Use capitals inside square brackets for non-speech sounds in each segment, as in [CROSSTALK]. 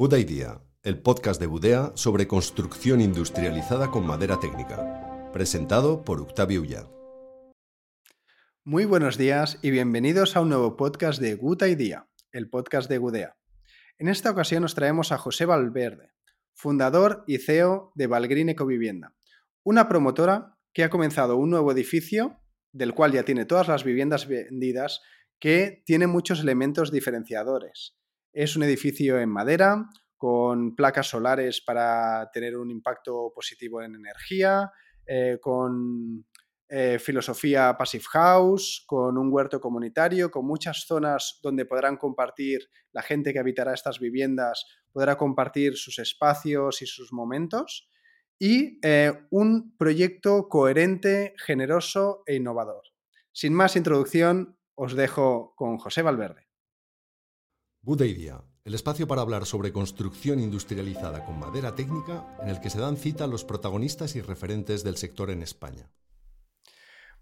Buda Idea, el podcast de Budea sobre construcción industrializada con madera técnica. Presentado por Octavio Ulla. Muy buenos días y bienvenidos a un nuevo podcast de Good Idea, el podcast de Budea. En esta ocasión nos traemos a José Valverde, fundador y CEO de Valgreen Ecovivienda, una promotora que ha comenzado un nuevo edificio, del cual ya tiene todas las viviendas vendidas, que tiene muchos elementos diferenciadores es un edificio en madera, con placas solares para tener un impacto positivo en energía, eh, con eh, filosofía Passive House, con un huerto comunitario, con muchas zonas donde podrán compartir, la gente que habitará estas viviendas podrá compartir sus espacios y sus momentos, y eh, un proyecto coherente, generoso e innovador. Sin más introducción, os dejo con José Valverde. Buda Idea, el espacio para hablar sobre construcción industrializada con madera técnica en el que se dan cita los protagonistas y referentes del sector en España.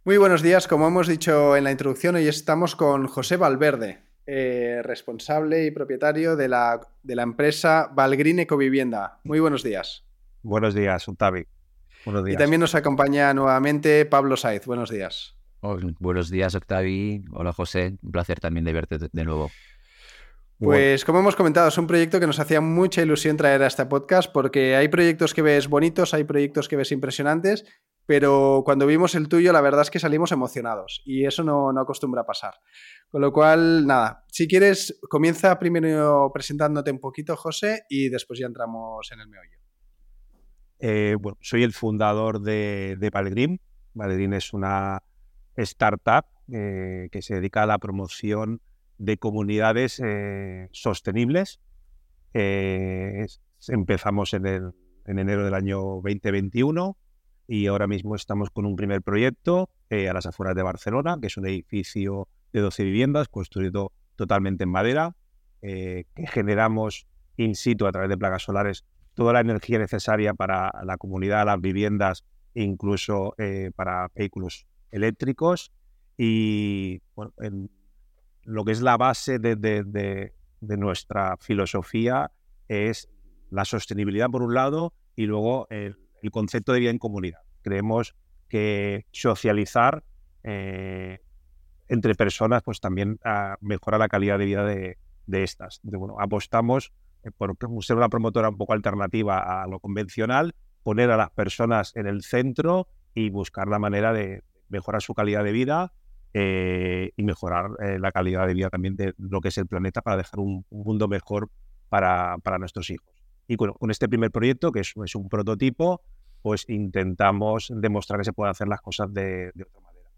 Muy buenos días, como hemos dicho en la introducción, hoy estamos con José Valverde, eh, responsable y propietario de la, de la empresa Valgreen Ecovivienda. Muy buenos días. Buenos días, Octavi. Buenos días. Y también nos acompaña nuevamente Pablo Saiz. Buenos días. buenos días, Octavi. Hola, José. Un placer también de verte de nuevo. Pues como hemos comentado, es un proyecto que nos hacía mucha ilusión traer a este podcast porque hay proyectos que ves bonitos, hay proyectos que ves impresionantes, pero cuando vimos el tuyo la verdad es que salimos emocionados y eso no, acostumbra a pasar. Con lo cual, nada, si quieres, comienza primero presentándote un poquito, José, y después ya entramos en el meollo. Eh, bueno, soy el fundador de, de Valgrim. es una startup eh, que se dedica a la promoción de comunidades eh, sostenibles. Eh, empezamos en, en, enero del año 2021 y ahora mismo estamos con un primer proyecto eh, a las afueras de Barcelona, que es un edificio de 12 viviendas construido totalmente en madera, que generamos in situ a través de placas solares toda la energía necesaria para la comunidad, las viviendas, incluso para vehículos eléctricos. Y bueno, en, lo que es la base de, nuestra filosofía es la sostenibilidad por un lado y luego el, concepto de vida en comunidad. Creemos que socializar eh, entre personas pues también ah, mejora la calidad de vida de, estas. bueno, apostamos eh, por ser una promotora un poco alternativa a lo convencional, poner a las personas en el centro y buscar la manera de mejorar su calidad de vida eh, y mejorar eh, la calidad de vida también de lo que es el planeta para dejar un, mundo mejor para, para, nuestros hijos. Y con, este primer proyecto, que es, un prototipo, pues intentamos demostrar que se pueden hacer las cosas de, de otra manera.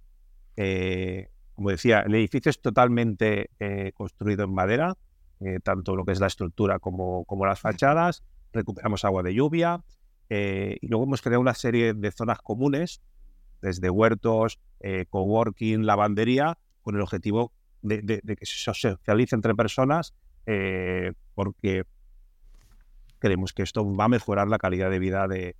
Eh, como decía, el edificio es totalmente construido en madera, tanto lo que es la estructura como, como las fachadas, recuperamos agua de lluvia y luego hemos creado una serie de zonas comunes desde huertos, eh, coworking, lavandería, con el objetivo de, que se socialice entre personas, eh, porque creemos que esto va a mejorar la calidad de vida de...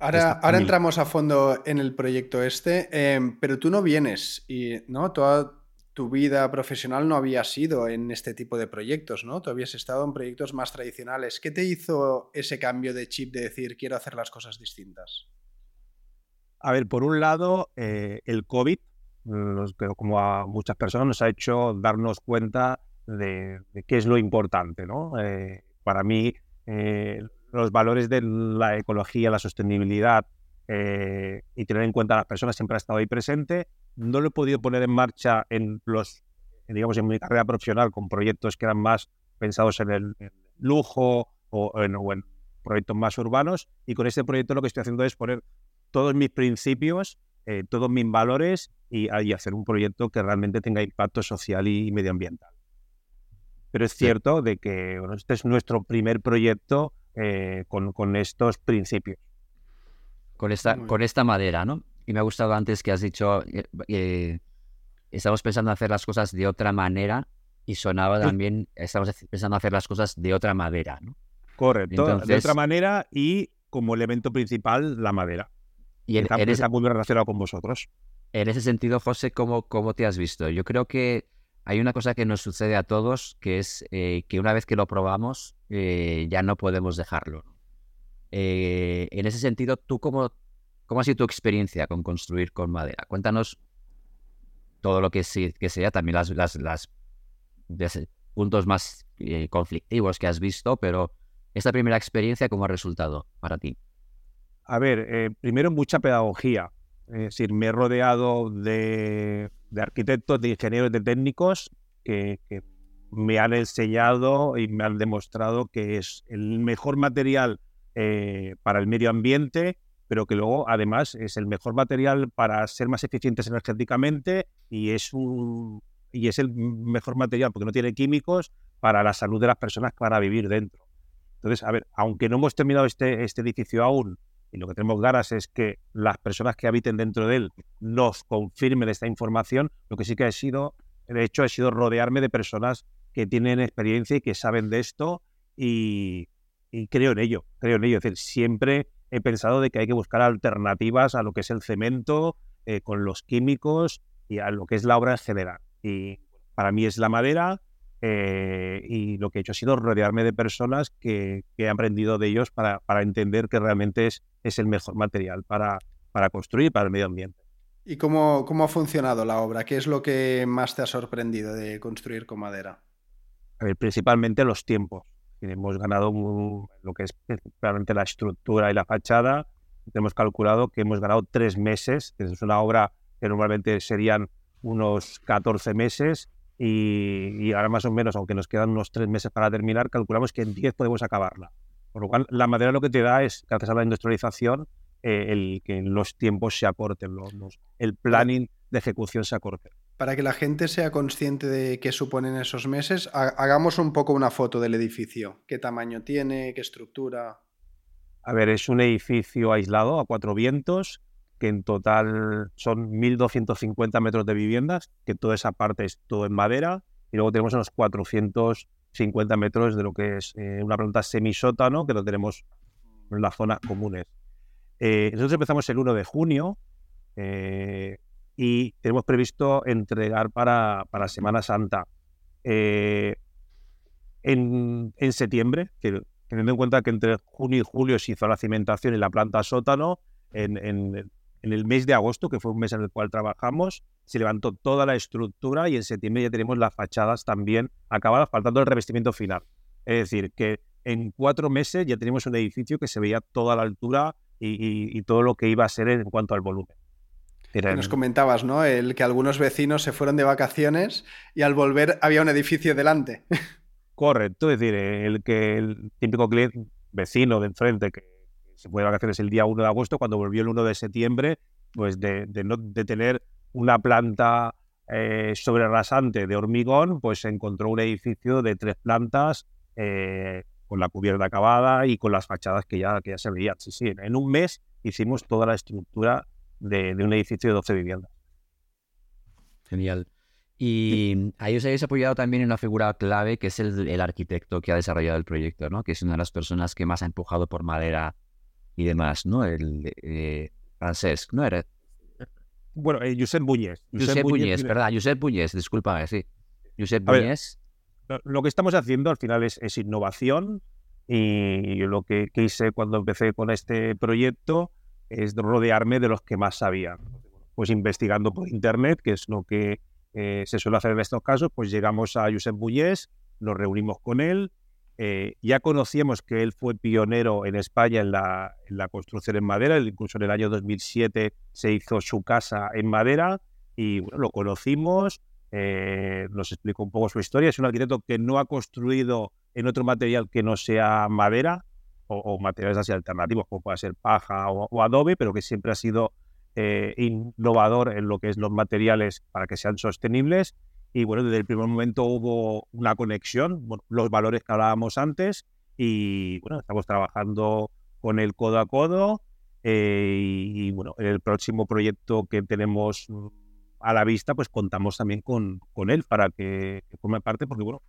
ahora, ahora entramos a fondo en el proyecto este, em, pero tú no vienes y no toda tu vida profesional no había sido en este tipo de proyectos, ¿no? Tú habías estado en proyectos más tradicionales. ¿Qué te hizo ese cambio de chip de decir quiero hacer las cosas distintas? A ver, por un lado, eh, el COVID, como a muchas personas, nos ha hecho darnos cuenta de, qué es lo importante. ¿no? Eh, para mí, eh, los valores de la ecología, la sostenibilidad y tener en cuenta a las personas siempre ha estado ahí presente. No lo he podido poner en marcha en los, digamos, en mi carrera profesional con proyectos que eran más pensados en el, lujo o en, o en proyectos más urbanos. Y con este proyecto lo que estoy haciendo es poner todos mis principios, eh, todos mis valores y, hacer un proyecto que realmente tenga impacto social y medioambiental. Pero es cierto de que este es nuestro primer proyecto eh, con, estos principios. Con esta, con esta madera, ¿no? Y me ha gustado antes que has dicho, eh, estamos pensando en hacer las cosas de otra manera y sonaba también, estamos pensando en hacer las cosas de otra madera, ¿no? Correcto, de otra manera y como elemento principal la madera. Y en, está muy relacionado con vosotros. En ese sentido, José, ¿cómo, ¿cómo te has visto? Yo creo que hay una cosa que nos sucede a todos, que es eh, que una vez que lo probamos, eh, ya no podemos dejarlo. Eh, en ese sentido, ¿tú cómo, cómo ha sido tu experiencia con construir con madera? Cuéntanos todo lo que, que sea, también las, las, las puntos más conflictivos que has visto, pero esta primera experiencia, ¿cómo ha resultado para ti? A ver, primero mucha pedagogía. Es decir, me he rodeado de, arquitectos, de ingenieros, de técnicos que, me han enseñado y me han demostrado que es el mejor material eh, para el medio ambiente, pero que luego además es el mejor material para ser más eficientes energéticamente y es un y es el mejor material porque no tiene químicos para la salud de las personas que van a vivir dentro. Entonces, a ver, aunque no hemos terminado este, este edificio aún y lo que tenemos ganas es que las personas que habiten dentro de él nos confirmen esta información. Lo que sí que ha sido, de hecho, ha sido rodearme de personas que tienen experiencia y que saben de esto y, creo en ello, creo en ello. Es decir, siempre he pensado de que hay que buscar alternativas a lo que es el cemento, eh, con los químicos y a lo que es la obra en general. Y para mí es la madera, eh, y lo que he hecho ha sido rodearme de personas que, he aprendido de ellos para, para entender que realmente es, es, el mejor material para, para construir para el medio ambiente. ¿Y cómo, cómo ha funcionado la obra? ¿Qué es lo que más te ha sorprendido de construir con madera? principalmente los tiempos. Hemos ganado lo que es principalmente la estructura y la fachada. Hemos calculado que hemos ganado tres meses, es una obra que normalmente serían unos 14 meses y, ahora más o menos, aunque nos quedan unos tres meses para terminar, calculamos que en 10 podemos acabarla. Por lo cual, la madera lo que te da es, gracias a la industrialización, eh, el que los tiempos se acorten, los, el planning de ejecución se acorte. Para que la gente sea consciente de qué suponen esos meses, hagamos un poco una foto del edificio. ¿Qué tamaño tiene? ¿Qué estructura? A ver, es un edificio aislado a cuatro vientos que en total son 1.250 metros de viviendas, que toda esa parte es todo en madera, y luego tenemos unos 450 metros de lo que es eh, una planta semisótano, que lo tenemos en las zonas comunes. Eh, nosotros empezamos el 1 de junio eh, y tenemos previsto entregar para, para Semana Santa. En, en, septiembre, teniendo en cuenta que entre junio y julio se hizo la cimentación y la planta sótano, en, en, en el mes de agosto, que fue un mes en el cual trabajamos, se levantó toda la estructura y en septiembre ya tenemos las fachadas también acabadas, faltando el revestimiento final. Es decir, que en cuatro meses ya tenemos un edificio que se veía toda la altura y, todo lo que iba a ser en cuanto al volumen. Nos comentabas, ¿no? El que algunos vecinos se fueron de vacaciones y al volver había un edificio delante. [LAUGHS] Correcto, es decir, el que el típico cliente, vecino de enfrente que se fue de vacaciones el día 1 de agosto, cuando volvió el 1 de septiembre, pues de, no, de tener una planta eh, sobrerasante de hormigón, pues se encontró un edificio de tres plantas eh, con la cubierta acabada y con las fachadas que ya, que ya se veían. Sí, sí, en un mes hicimos toda la estructura de, un edificio de 12 viviendas. Genial. Y ahí os habéis apoyado también en una figura clave que es el, el, arquitecto que ha desarrollado el proyecto, ¿no? Que es una de las personas que más ha empujado por madera y demás, ¿no? El eh, francés, ¿no era? Bueno, eh, Josep Buñés. Josep, Buñés, ¿verdad? Josep Buñés, disculpa, sí. Josep Buñés. lo que estamos haciendo al final es, es innovación y lo que, hice cuando empecé con este proyecto es rodearme de los que más sabían. Pues investigando por internet, que es lo que eh, se suele hacer en estos casos, pues llegamos a Josep Buñés, nos reunimos con él, eh, ya conocíamos que él fue pionero en España en la, construcción en madera, incluso en el año 2007 se hizo su casa en madera y lo conocimos, eh, nos explicó un poco su historia. Es un arquitecto que no ha construido en otro material que no sea madera o, materiales así alternativos, como puede ser paja o, adobe, pero que siempre ha sido eh, innovador en lo que es los materiales para que sean sostenibles y bueno, desde el primer momento hubo una conexión, los valores que hablábamos antes y bueno, estamos trabajando con el codo a codo eh, y, bueno, en el próximo proyecto que tenemos a la vista, pues contamos también con, con él para que, forme parte, porque bueno,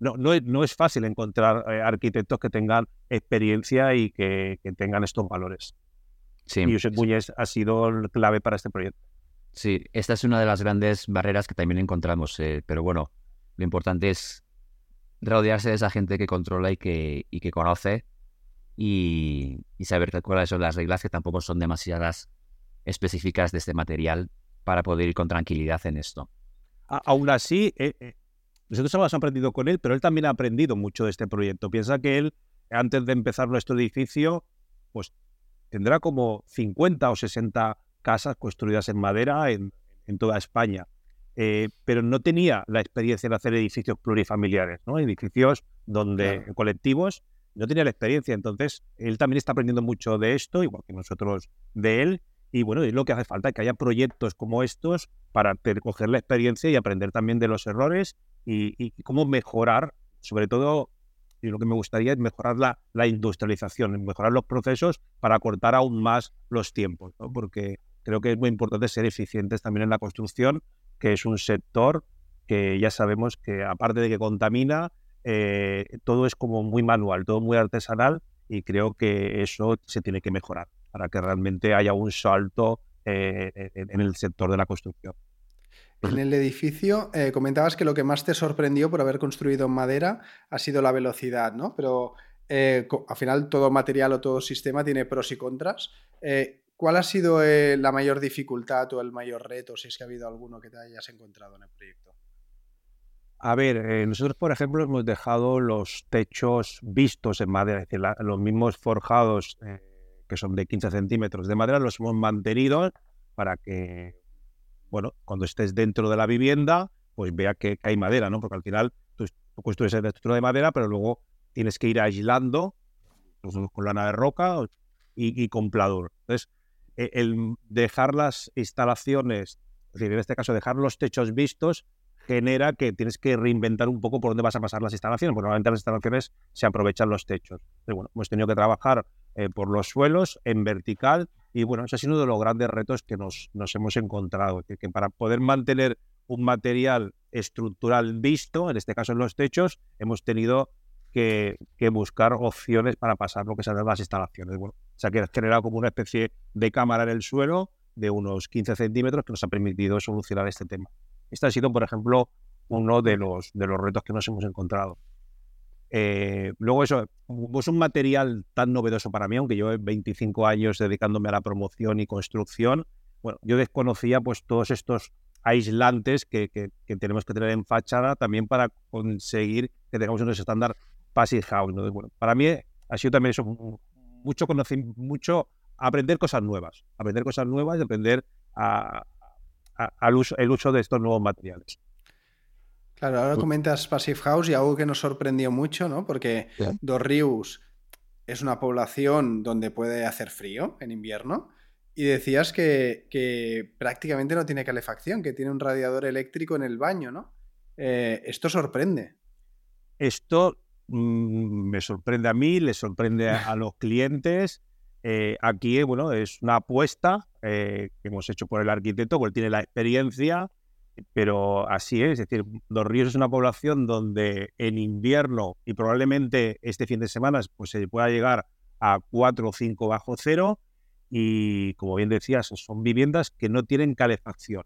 no, no, es, no es fácil encontrar eh, arquitectos que tengan experiencia y que, tengan estos valores. Sí, y Josep Muñez ha sido clave para este proyecto. Sí, esta es una de las grandes barreras que también encontramos, eh, pero bueno, lo importante es rodearse de esa gente que controla y que, y que conoce y, saber cuáles son las reglas que tampoco son demasiadas específicas de este material para poder ir con tranquilidad en esto. aún así, eh, eh, nosotros hemos aprendido con él, pero él también ha aprendido mucho de este proyecto. Piensa que él, antes de empezar nuestro edificio, pues tendrá como 50 o 60 casas construidas en madera en, toda España. Eh, pero no tenía la experiencia en hacer edificios plurifamiliares, ¿no? edificios donde colectivos, no tenía la experiencia. Entonces, él también está aprendiendo mucho de esto, igual que nosotros de él. Y bueno, es lo que hace falta, que haya proyectos como estos para coger la experiencia y aprender también de los errores y, cómo mejorar, sobre todo, y lo que me gustaría es mejorar la, la industrialización, mejorar los procesos para cortar aún más los tiempos, porque creo que es muy importante ser eficientes también en la construcción, que es un sector que ya sabemos que aparte de que contamina, eh, todo es como muy manual, todo muy artesanal y creo que eso se tiene que mejorar para que realmente haya un salto eh, en el sector de la construcción. En el edificio eh, comentabas que lo que más te sorprendió por haber construido en madera ha sido la velocidad, ¿no? Pero al final todo material o todo sistema tiene pros y contras. ¿Cuál ha sido la mayor dificultad o el mayor reto, si es que ha habido alguno que te hayas encontrado en el proyecto? A ver, eh, nosotros, por ejemplo, hemos dejado los techos vistos en madera, es decir, los mismos forjados eh, que son de 15 centímetros de madera, los hemos mantenido para que, bueno, cuando estés dentro de la vivienda, pues vea que, hay madera, ¿no? Porque al final tú, construyes el estructura de madera, pero luego tienes que ir aislando pues, con lana de roca y, y con pladur. Entonces, el dejar las instalaciones, es decir, en este caso dejar los techos vistos, genera que tienes que reinventar un poco por dónde vas a pasar las instalaciones, porque normalmente las instalaciones se aprovechan los techos. Pero bueno, hemos tenido que trabajar eh, por los suelos en vertical y bueno, ese ha sido uno de los grandes retos que nos, nos hemos encontrado, que, que para poder mantener un material estructural visto, en este caso en los techos, hemos tenido que, que buscar opciones para pasar lo que son las instalaciones. Bueno, se ha generado como una especie de cámara en el suelo de unos 15 centímetros que nos ha permitido solucionar este tema. Este ha sido, por ejemplo, uno de los, de los retos que nos hemos encontrado. Eh, luego eso, es un material tan novedoso para mí, aunque he 25 años dedicándome a la promoción y construcción, bueno, yo desconocía pues todos estos aislantes que, que, tenemos que tener en fachada también para conseguir que tengamos unos estándar passive house. Bueno, para mí ha sido también eso, mucho mucho aprender cosas nuevas, aprender cosas nuevas y aprender a, uso, el uso de estos nuevos materiales. Claro, ahora comentas Passive House y algo que nos sorprendió mucho, ¿no? Porque Dos Ríos es una población donde puede hacer frío en invierno y decías que, prácticamente no tiene calefacción, que tiene un radiador eléctrico en el baño, ¿no? Eh, esto sorprende. Esto mm, me sorprende a mí, le sorprende a [LAUGHS] los clientes eh, aquí, bueno, es una apuesta eh, que hemos hecho por el arquitecto, porque tiene la experiencia, pero así es, es decir, Los Ríos es una población donde en invierno y probablemente este fin de semana pues se pueda llegar a 4 o 5 bajo cero y como bien decías, son viviendas que no tienen calefacción.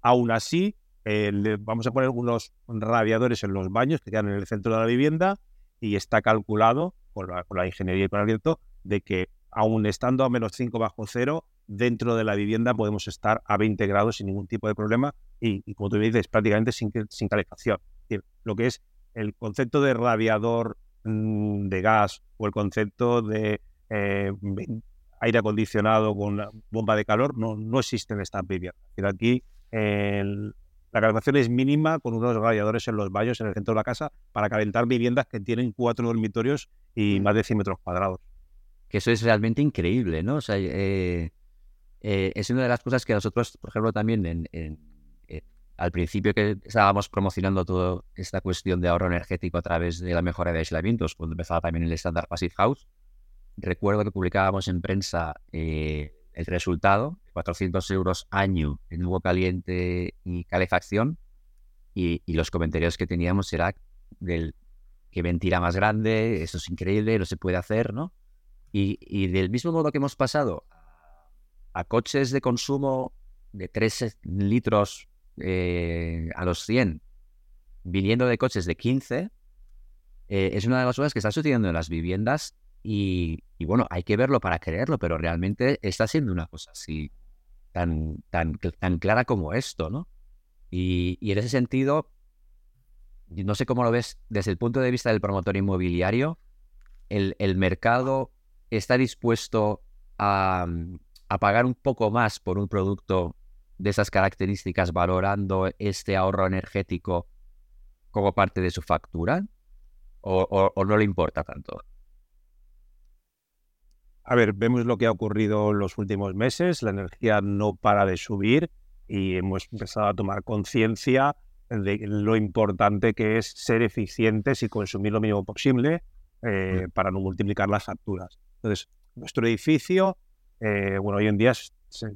Aún así, eh, vamos a poner unos radiadores en los baños que quedan en el centro de la vivienda y está calculado por la, ingeniería y el arquitecto de que aún estando a menos 5 bajo cero, dentro de la vivienda podemos estar a 20 grados sin ningún tipo de problema y, como tú dices, prácticamente sin, sin calefacción. lo que es el concepto de radiador mm, de gas o el concepto de eh, aire acondicionado con bomba de calor no, no existe en estas viviendas. Aquí la calefacción es mínima con unos radiadores en los baños en el centro de la casa para calentar viviendas que tienen cuatro dormitorios y mm. más de 100 metros cuadrados que eso es realmente increíble, ¿no? O sea, eh, eh, es una de las cosas que nosotros, por ejemplo, también en, al principio que estábamos promocionando toda esta cuestión de ahorro energético a través de la mejora de aislamientos, cuando empezaba también el estándar Passive House, recuerdo que publicábamos en prensa eh, el resultado, 400 euros año en agua caliente y calefacción, y, y, los comentarios que teníamos era del que ventila más grande, eso es increíble, no se puede hacer, ¿no? Y, del mismo modo que hemos pasado a, coches de consumo de 3 litros eh, a los 100, viniendo de coches de 15, eh, es una de las cosas que está sucediendo en las viviendas y, bueno, hay que verlo para creerlo, pero realmente está siendo una cosa así tan, tan, tan clara como esto, ¿no? Y, en ese sentido, no sé cómo lo ves desde el punto de vista del promotor inmobiliario, el, el mercado está dispuesto a, a pagar un poco más por un producto de esas características valorando este ahorro energético como parte de su factura? ¿O, no le importa tanto? A ver, vemos lo que ha ocurrido en los últimos meses. La energía no para de subir y hemos empezado a tomar conciencia de lo importante que es ser eficientes y consumir lo mínimo posible eh, mm. para no multiplicar las facturas. Entonces, nuestro edificio, eh, bueno, hoy en día se,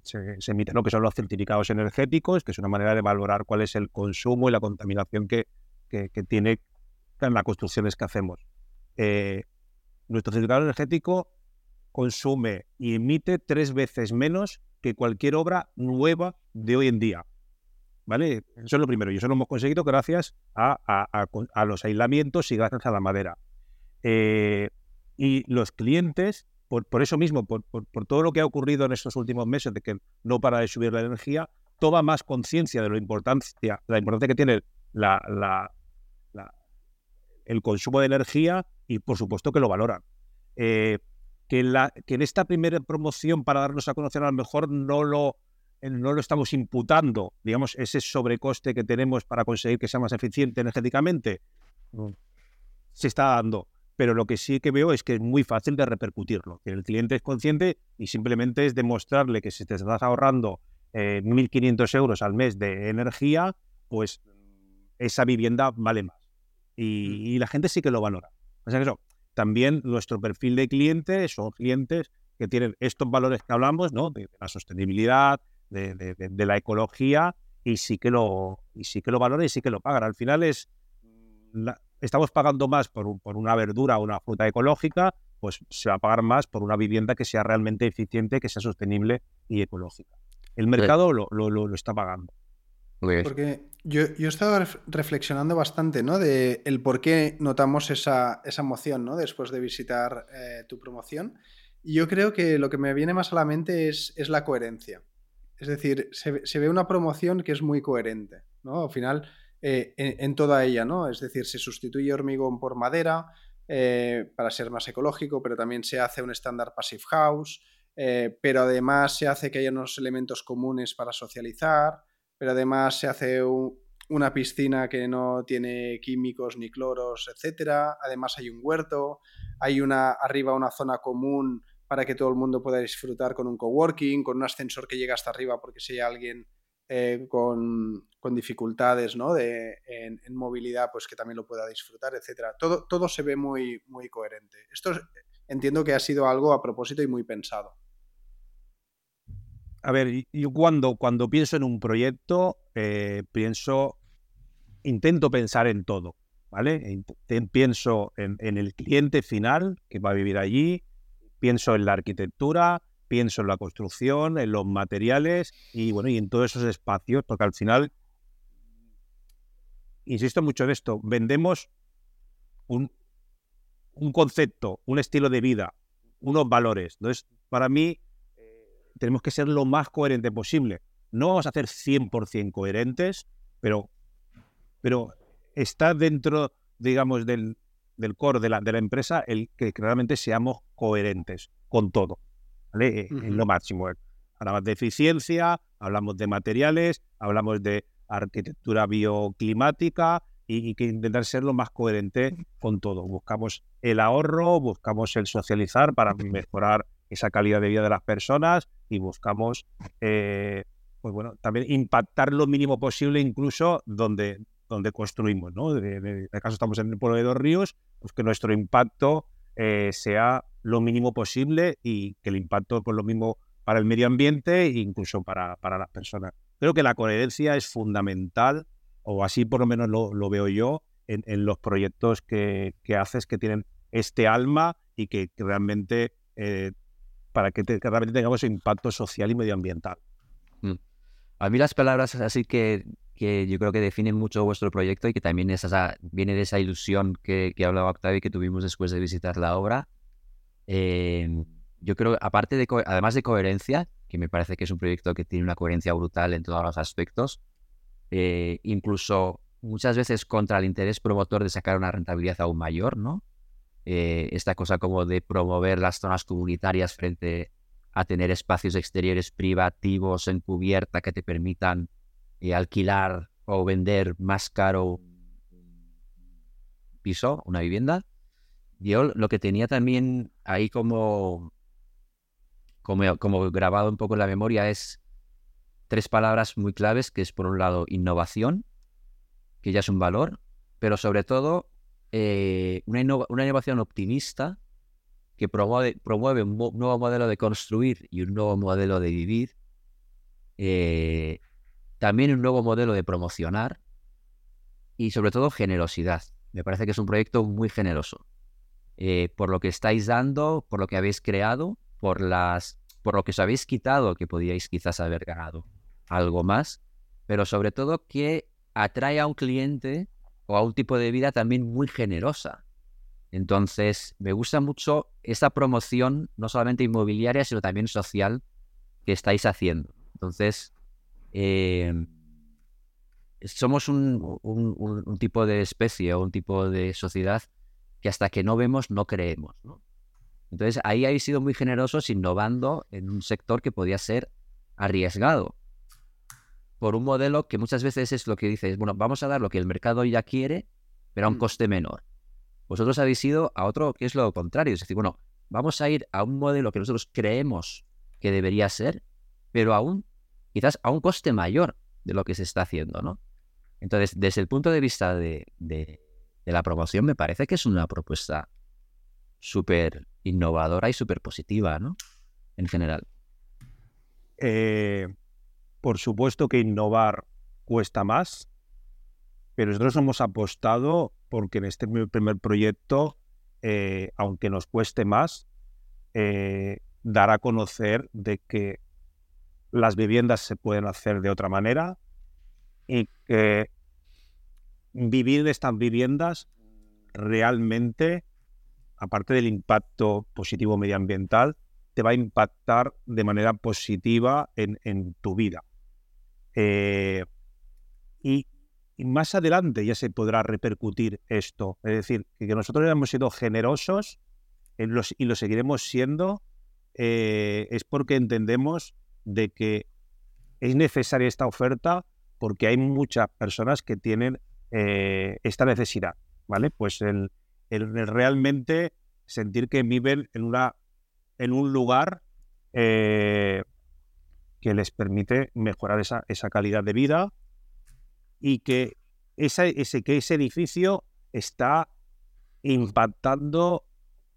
emiten lo que son los certificados energéticos, que es una manera de valorar cuál es el consumo y la contaminación que, que, tiene en las construcciones que hacemos. Eh, nuestro certificado energético consume y emite tres veces menos que cualquier obra nueva de hoy en día. ¿Vale? Eso es lo primero. Y eso lo hemos conseguido gracias a, a, los aislamientos y gracias a la madera. Eh, y los clientes por, eso mismo, por, todo lo que ha ocurrido en estos últimos meses, de que no para de subir la energía, toma más conciencia de la importancia, la importancia que tiene la, el consumo de energía y por supuesto que lo valoran. Eh, que, la, que en esta primera promoción para darnos a conocer a lo mejor no lo, no lo estamos imputando, digamos, ese sobrecoste que tenemos para conseguir que sea más eficiente energéticamente, mm. se está dando pero lo que sí que veo es que es muy fácil de repercutirlo. Que el cliente es consciente y simplemente es demostrarle que si te estás ahorrando 1.500 eh, euros al mes de energía, pues esa vivienda vale más. Y, mm. la gente sí que lo valora. O sea que eso, también nuestro perfil de clientes son clientes que tienen estos valores que hablamos, ¿no? De, la sostenibilidad, de, la ecología, y sí que lo, y sí que lo valoran y sí que lo pagan. Al final es la, estamos pagando más por, por una verdura o una fruta ecológica, pues se va a pagar más por una vivienda que sea realmente eficiente, que sea sostenible y ecológica. El mercado lo, lo, lo, está pagando. Porque yo, yo, he estado reflexionando bastante, ¿no? De el por qué notamos esa, esa emoción, ¿no? Después de visitar eh, tu promoción. Y yo creo que lo que me viene más a la mente es, es la coherencia. Es decir, se, ve una promoción que es muy coherente, ¿no? Al final, eh, en, toda ella, ¿no? Es decir, se sustituye hormigón por madera eh, para ser más ecológico, pero también se hace un estándar Passive House, pero además se hace que haya unos elementos comunes para socializar, pero además se hace una piscina que no tiene químicos ni cloros, etcétera. Además hay un huerto, hay una arriba una zona común para que todo el mundo pueda disfrutar con un coworking, con un ascensor que llega hasta arriba porque si hay alguien eh, con, dificultades ¿no? de, en, movilidad, pues que también lo pueda disfrutar, etcétera. Todo, todo se ve muy, muy coherente. Esto entiendo que ha sido algo a propósito y muy pensado. A ver, yo cuando, cuando pienso en un proyecto, eh, pienso, intento pensar en todo, ¿vale? Pienso en, en el cliente final que va a vivir allí, pienso en la arquitectura, pienso en la construcción, en los materiales y bueno, y en todos esos espacios, porque al final, insisto mucho en esto, vendemos un, un concepto, un estilo de vida, unos valores. Entonces, para mí, tenemos que ser lo más coherente posible. No vamos a hacer 100% coherentes, pero, pero está dentro, digamos, del, del core de la, de la empresa el que realmente seamos coherentes con todo. ¿vale? En lo máximo. Hablamos de eficiencia, hablamos de materiales, hablamos de arquitectura bioclimática y, que intentar ser lo más coherente con todo. Buscamos el ahorro, buscamos el socializar para mejorar esa calidad de vida de las personas y buscamos, eh, pues bueno, también impactar lo mínimo posible incluso donde, donde construimos, ¿no? De, caso estamos en el pueblo de Dos Ríos, pues que nuestro impacto eh, sea lo mínimo posible y que el impacto pues, lo mismo para el medio ambiente e incluso para, para las personas. Creo que la coherencia es fundamental, o así por lo menos lo, veo yo, en, los proyectos que, haces que tienen este alma y que, realmente, eh, para que, realmente tengamos impacto social y medioambiental. Mm. A mí las palabras así que, que yo creo que definen mucho vuestro proyecto y que también es esa, viene de esa ilusión que, que hablaba Octavio y que tuvimos después de visitar la obra. Eh, yo creo, aparte de, además de coherencia, que me parece que es un proyecto que tiene una coherencia brutal en todos los aspectos, eh, incluso muchas veces contra el interés promotor de sacar una rentabilidad aún mayor, ¿no? Eh, esta cosa como de promover las zonas comunitarias frente a tener espacios exteriores privativos en cubierta que te permitan eh, alquilar o vender más caro piso, una vivienda. Yo lo que tenía también ahí como, como grabado un poco en la memoria es tres palabras muy claves, que es por un lado innovación, que ya es un valor, pero sobre todo eh, una, innovación optimista que promueve, promueve, un nuevo modelo de construir y un nuevo modelo de vivir, eh, también un nuevo modelo de promocionar y sobre todo generosidad. Me parece que es un proyecto muy generoso. Eh, por lo que estáis dando, por lo que habéis creado, por, las, por lo que os habéis quitado, que podíais quizás haber ganado algo más, pero sobre todo que atrae a un cliente o a un tipo de vida también muy generosa. Entonces, me gusta mucho esa promoción, no solamente inmobiliaria, sino también social, que estáis haciendo. Entonces, em, somos un, un, tipo de especie o un tipo de sociedad que hasta que no vemos no creemos. Entonces, ahí habéis sido muy generosos innovando en un sector que podía ser arriesgado por un modelo que muchas veces es lo que dices, bueno, vamos a dar lo que el mercado ya quiere, pero a un mm. coste menor. Vosotros habéis ido a otro que es lo contrario, es decir, bueno, vamos a ir a un modelo que nosotros creemos que debería ser, pero aún, quizás a un coste mayor de lo que se está haciendo, ¿no? Entonces, desde el punto de vista de, la promoción, me parece que es una propuesta súper innovadora y súper positiva, ¿no? En general. Eh, por supuesto que innovar cuesta más, pero nosotros hemos apostado porque en este primer proyecto, eh, aunque nos cueste más, eh, dar a conocer de que las viviendas se pueden hacer de otra manera y que vivir de estas viviendas realmente, aparte del impacto positivo medioambiental, te va a impactar de manera positiva en tu vida. Eh, y, más adelante ya se podrá repercutir esto. Es decir, que nosotros hemos sido generosos y lo seguiremos siendo eh, es porque entendemos de que es necesaria esta oferta porque hay muchas personas que tienen eh, esta necesidad, ¿vale? Pues el, realmente sentir que viven en, una, en un lugar que les permite mejorar esa, esa calidad de vida y que, ese, que ese edificio está impactando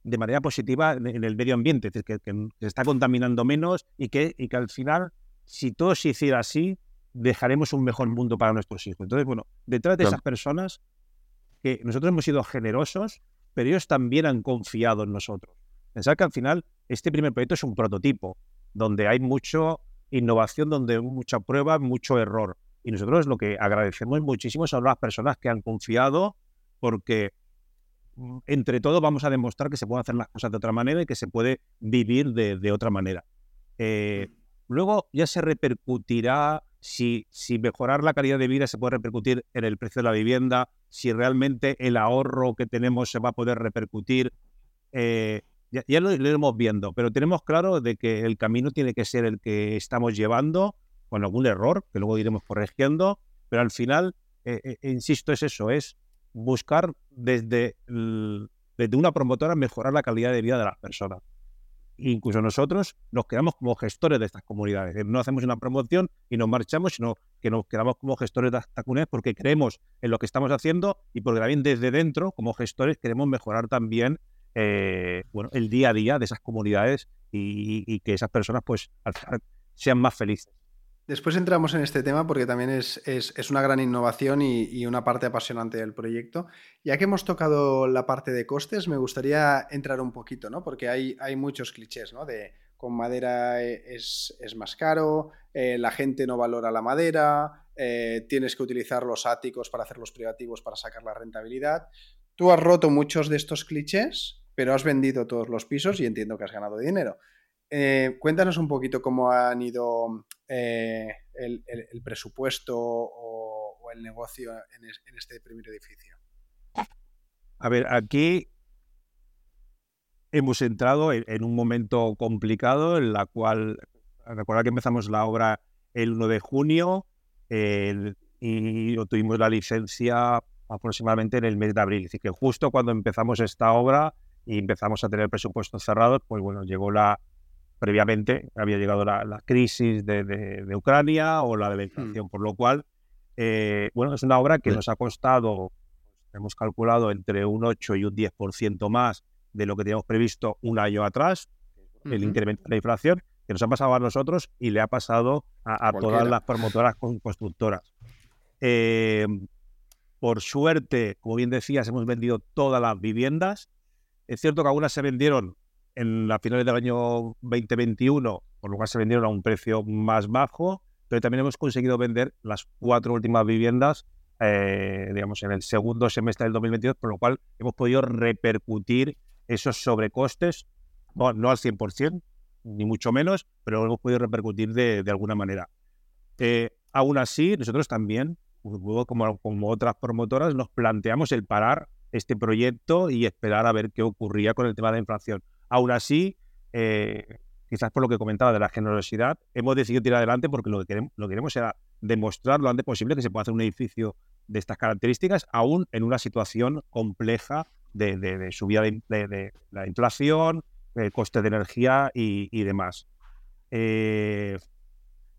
de manera positiva en el medio ambiente, es decir, que, se está contaminando menos y que, y que al final, si todo se hiciera así, dejaremos un mejor mundo para nuestros hijos. Entonces, bueno, detrás de esas personas, que nosotros hemos sido generosos, pero ellos también han confiado en nosotros. Pensar que al final este primer proyecto es un prototipo, donde hay mucho innovación donde mucha prueba, mucho error. Y nosotros lo que agradecemos muchísimo son las personas que han confiado porque mm, entre todos vamos a demostrar que se pueden hacer las cosas de otra manera y que se puede vivir de, otra manera. Eh, luego ya se repercutirá si, si mejorar la calidad de vida se puede repercutir en el precio de la vivienda, si realmente el ahorro que tenemos se va a poder repercutir. Eh, ya, lo, iremos viendo, pero tenemos claro de que el camino tiene que ser el que estamos llevando, con algún error, que luego iremos corrigiendo, pero al final, eh, eh, insisto, es eso, es buscar desde, desde una promotora mejorar la calidad de vida de las personas. Incluso nosotros nos quedamos como gestores de estas comunidades. No hacemos una promoción y nos marchamos, sino que nos quedamos como gestores de estas comunidades porque creemos en lo que estamos haciendo y porque también desde dentro, como gestores, queremos mejorar también eh, bueno, el día a día de esas comunidades y, que esas personas pues sean más felices. Después entramos en este tema porque también es, una gran innovación y, una parte apasionante del proyecto. Ya que hemos tocado la parte de costes, me gustaría entrar un poquito, ¿no? Porque hay, hay muchos clichés, ¿no? De con madera e, es, más caro, eh, la gente no valora la madera, eh, tienes que utilizar los áticos para hacer los privativos para sacar la rentabilidad. Tú has roto muchos de estos clichés, pero has vendido todos los pisos y entiendo que has ganado dinero. Eh, cuéntanos un poquito cómo han ido el, presupuesto o, el negocio en este primer edificio. A ver, aquí hemos entrado en, un momento complicado en la cual, recuerda que empezamos la obra el 1 de junio y obtuvimos la licencia aproximadamente en el mes de abril. Así que justo cuando empezamos esta obra y empezamos a tener presupuestos cerrados, pues bueno, llegó la, previamente había llegado la, crisis de, Ucrania o la de la hmm. inflación, por lo cual, eh, bueno, es una obra que nos ha costado, hemos calculado entre un 8 y un 10% más de lo que teníamos previsto un año atrás, el incremento de la inflación, que nos ha pasado a nosotros y le ha pasado a, todas las promotoras constructoras. Eh, por suerte, como bien decías, hemos vendido todas las viviendas. Es cierto que algunas se vendieron en las finales del año 2021, por lo cual se vendieron a un precio más bajo, pero también hemos conseguido vender las cuatro últimas viviendas, eh, digamos, en el segundo semestre del 2022, por lo cual hemos podido repercutir esos sobrecostes, no, no al 100%, ni mucho menos, pero hemos podido repercutir de, alguna manera. Eh, aún así, nosotros también, como, como otras promotoras, nos planteamos el parar este proyecto y esperar a ver qué ocurría con el tema de la inflación. Aún así, eh, quizás por lo que comentaba de la generosidad, hemos decidido tirar adelante porque lo que queremos, lo que queremos era demostrar lo antes posible que se puede hacer un edificio de estas características, aún en una situación compleja de, subida de, la inflación, el coste de energía y, demás. Eh,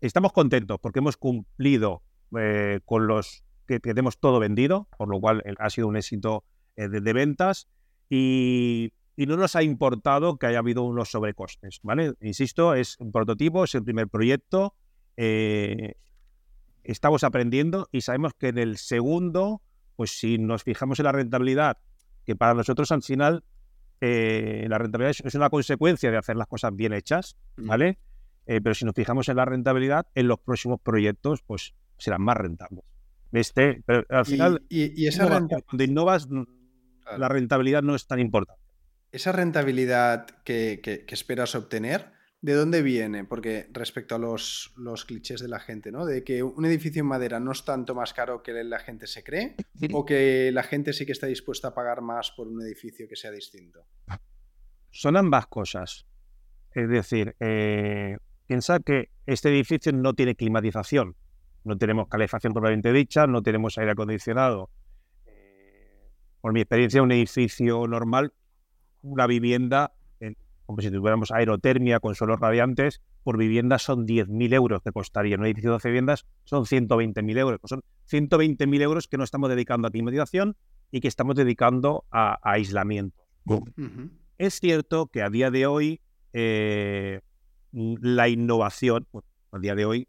estamos contentos porque hemos cumplido eh, con los que tenemos todo vendido, por lo cual ha sido un éxito eh, de, ventas y, no nos ha importado que haya habido unos sobrecostes, ¿vale? Insisto, es un prototipo, es el primer proyecto, estamos aprendiendo y sabemos que en el segundo, pues si nos fijamos en la rentabilidad que para nosotros al final eh, la rentabilidad es, una consecuencia de hacer las cosas bien hechas, mm. ¿vale? Eh, pero si nos fijamos en la rentabilidad, en los próximos proyectos, pues serán más rentables. Este, pero al final, y, esa cuando innovas, la rentabilidad no es tan importante. Esa rentabilidad que esperas obtener, ¿De dónde viene? Porque respecto a los, los, clichés de la gente, ¿no? De que un edificio en madera no es tanto más caro que la gente se cree, o que la gente sí que está dispuesta a pagar más por un edificio que sea distinto. Son ambas cosas. Es decir, eh, piensa que este edificio no tiene climatización. No tenemos calefacción propiamente dicha, no tenemos aire acondicionado. Por mi experiencia, un edificio normal, una vivienda como si tuviéramos aerotermia con suelos radiantes, por vivienda son 10.000 euros que costaría. Un edificio de 12 viviendas son 120.000 euros. Pues son 120.000 euros que no estamos dedicando a climatización y que estamos dedicando a, aislamiento. Es cierto que a día de hoy eh, la innovación, a día de hoy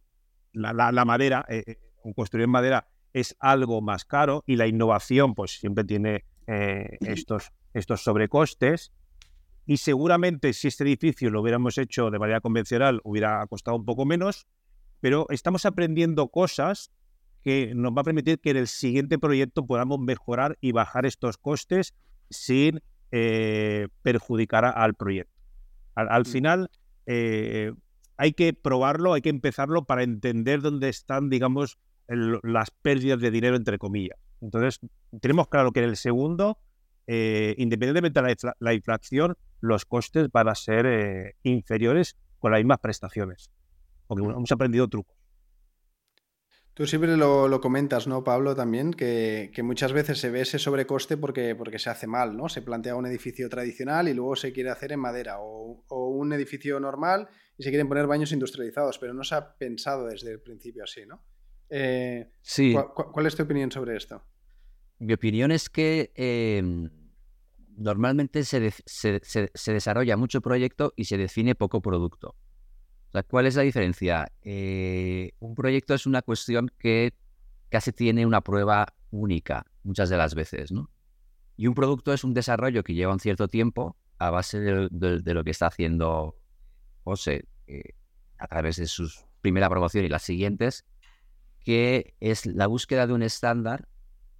la, madera, eh, eh, construir en madera es algo más caro y la innovación pues siempre tiene estos, estos sobrecostes y seguramente si este edificio lo hubiéramos hecho de manera convencional hubiera costado un poco menos, pero estamos aprendiendo cosas que nos va a permitir que en el siguiente proyecto podamos mejorar y bajar estos costes sin eh, perjudicar al proyecto. Al, mm. final eh, hay que probarlo, hay que empezarlo para entender dónde están, digamos, las pérdidas de dinero, entre comillas. Entonces, tenemos claro que en el segundo, eh, independientemente de la inflación, los costes van a ser eh, inferiores con las mismas prestaciones. Porque hemos aprendido trucos. Tú siempre lo, comentas, ¿no, Pablo? También, que, muchas veces se ve ese sobrecoste porque, porque se hace mal, ¿no? Se plantea un edificio tradicional y luego se quiere hacer en madera, o, un edificio normal y se quieren poner baños industrializados, pero no se ha pensado desde el principio así, ¿no? Eh, sí. ¿cuál, es tu opinión sobre esto? Mi opinión es que em, normalmente se, desarrolla mucho proyecto y se define poco producto. ¿cuál es la diferencia? Eh, un proyecto es una cuestión que casi tiene una prueba única muchas de las veces, ¿no? Y un producto es un desarrollo que lleva un cierto tiempo a base de, lo que está haciendo José eh, a través de su primera promoción y las siguientes, que es la búsqueda de un estándar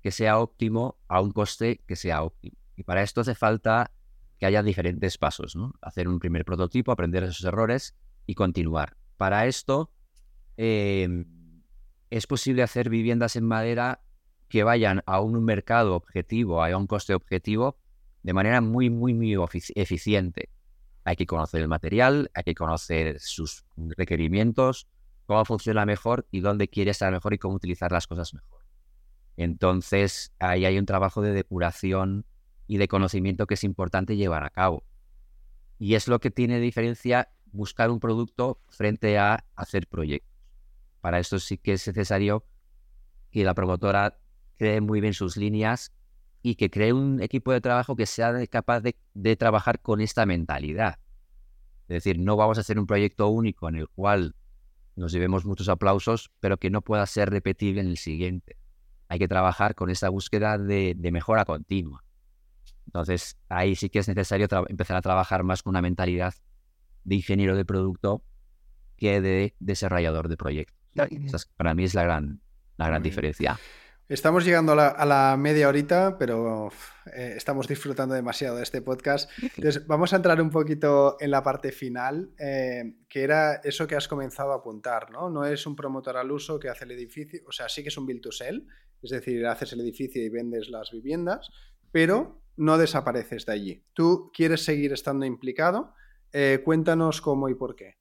que sea óptimo a un coste que sea óptimo. Y para esto hace falta que haya diferentes pasos, ¿no? Hacer un primer prototipo, aprender esos errores y continuar. Para esto em, es posible hacer viviendas en madera que vayan a un mercado objetivo, a un coste objetivo, de manera muy, muy, muy eficiente. Hay que conocer el material, hay que conocer sus requerimientos, cómo funciona mejor y dónde quiere estar mejor y cómo utilizar las cosas mejor. Entonces, ahí hay un trabajo de depuración y de conocimiento que es importante llevar a cabo. Y es lo que tiene diferencia buscar un producto frente a hacer proyectos. Para esto sí que es necesario que la promotora cree muy bien sus líneas y que cree un equipo de trabajo que sea capaz de, trabajar con esta mentalidad. Es decir, no vamos a hacer un proyecto único en el cual nos llevemos muchos aplausos, pero que no pueda ser repetible en el siguiente. Hay que trabajar con esa búsqueda de mejora continua. Entonces, ahí sí que es necesario empezar a trabajar más con una mentalidad de ingeniero de producto que de desarrollador de proyectos. para mí es la gran, la gran diferencia. Estamos llegando a la, media horita, pero eh, estamos disfrutando demasiado de este podcast. Entonces, vamos a entrar un poquito en la parte final, eh, que era eso que has comenzado a apuntar, ¿no? No es un promotor al uso que hace el edificio, o sea, sí que es un build to sell, es decir, haces el edificio y vendes las viviendas, pero no desapareces de allí. Tú quieres seguir estando implicado. Eh, cuéntanos cómo y por qué.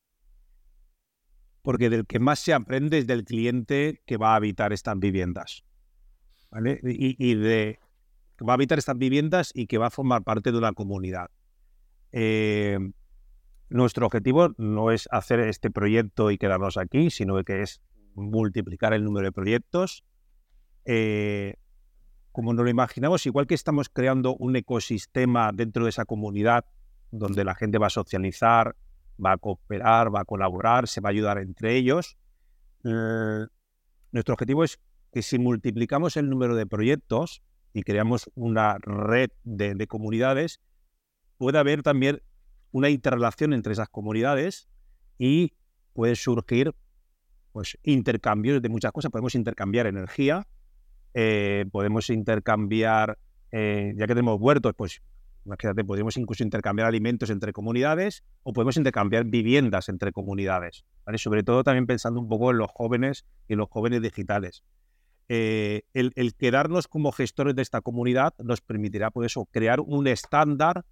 Porque del que más se aprende es del cliente que va a habitar estas viviendas. ¿Vale? Y, de que va a habitar estas viviendas y que va a formar parte de una comunidad. Eh, nuestro objetivo no es hacer este proyecto y quedarnos aquí, sino que es multiplicar el número de proyectos. Eh, como nos lo imaginamos, igual que estamos creando un ecosistema dentro de esa comunidad donde la gente va a socializar, va a cooperar, va a colaborar, se va a ayudar entre ellos, eh, nuestro objetivo es que si multiplicamos el número de proyectos y creamos una red de, comunidades, pueda haber también una interrelación entre esas comunidades y puede surgir pues, intercambios de muchas cosas. Podemos intercambiar energía, eh, podemos intercambiar, eh, ya que tenemos huertos, pues imagínate, podemos incluso intercambiar alimentos entre comunidades o podemos intercambiar viviendas entre comunidades, Sobre todo también pensando un poco en los jóvenes y los jóvenes digitales. Eh, el, quedarnos como gestores de esta comunidad nos permitirá, por pues eso, crear un estándar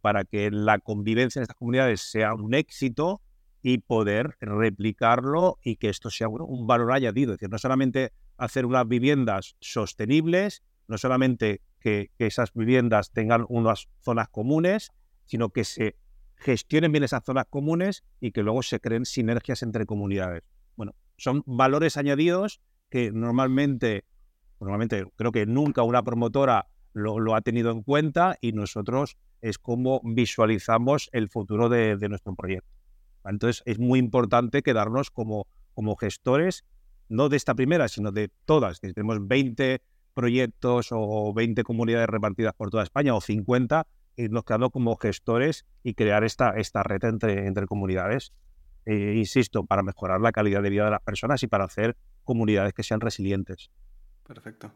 para que la convivencia en estas comunidades sea un éxito y poder replicarlo y que esto sea un valor añadido. Es decir, no solamente hacer unas viviendas sostenibles, no solamente que, esas viviendas tengan unas zonas comunes, sino que se gestionen bien esas zonas comunes y que luego se creen sinergias entre comunidades. Bueno, son valores añadidos que normalmente, normalmente creo que nunca una promotora lo, ha tenido en cuenta y nosotros es como visualizamos el futuro de, nuestro proyecto. Entonces es muy importante quedarnos como, como gestores no de esta primera, sino de todas. Tenemos 20 proyectos o 20 comunidades repartidas por toda España o 50, irnos quedando como gestores y crear esta, esta red entre, entre comunidades. Eh, insisto, para mejorar la calidad de vida de las personas y para hacer comunidades que sean resilientes. Perfecto.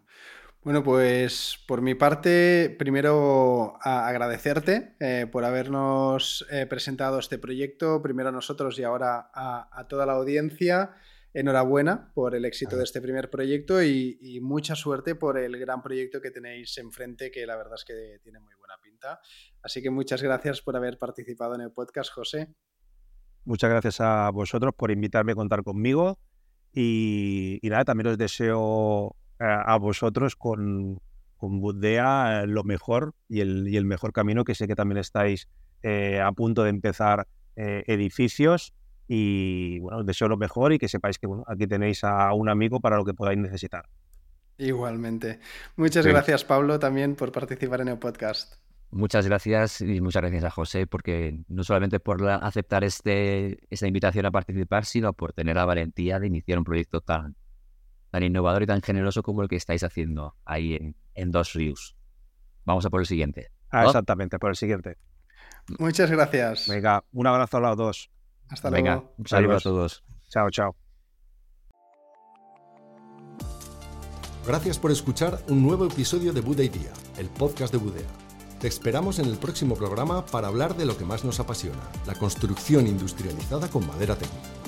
Bueno, pues por mi parte, primero agradecerte eh, por habernos eh, presentado este proyecto, primero a nosotros y ahora a toda la audiencia enhorabuena por el éxito de este primer proyecto y, mucha suerte por el gran proyecto que tenéis enfrente, que la verdad es que tiene muy buena pinta. Así que muchas gracias por haber participado en el podcast, José. Muchas gracias a vosotros por invitarme a contar conmigo y, nada, también os deseo eh, a, vosotros con, con Budea eh, lo mejor y el, mejor camino, que sé que también estáis eh, a punto de empezar edificios y bueno, os deseo lo mejor y que sepáis que bueno, aquí tenéis a un amigo para lo que podáis necesitar. Igualmente. Muchas gracias, Pablo, también por participar en el podcast. Muchas gracias y muchas gracias a José, porque no solamente por aceptar este, esta invitación a participar, sino por tener la valentía de iniciar un proyecto tan, tan innovador y tan generoso como el que estáis haciendo ahí en, en Dos Ríos. Vamos a por el siguiente. Ah, exactamente, por el siguiente. Muchas gracias. Venga, un abrazo a los dos. Hasta Venga, luego. un saludo a todos. Chao, chao. Gracias por escuchar un nuevo episodio de Buda Idea, el podcast de Budea. Te esperamos en el próximo programa para hablar de lo que más nos apasiona, la construcción industrializada con madera técnica.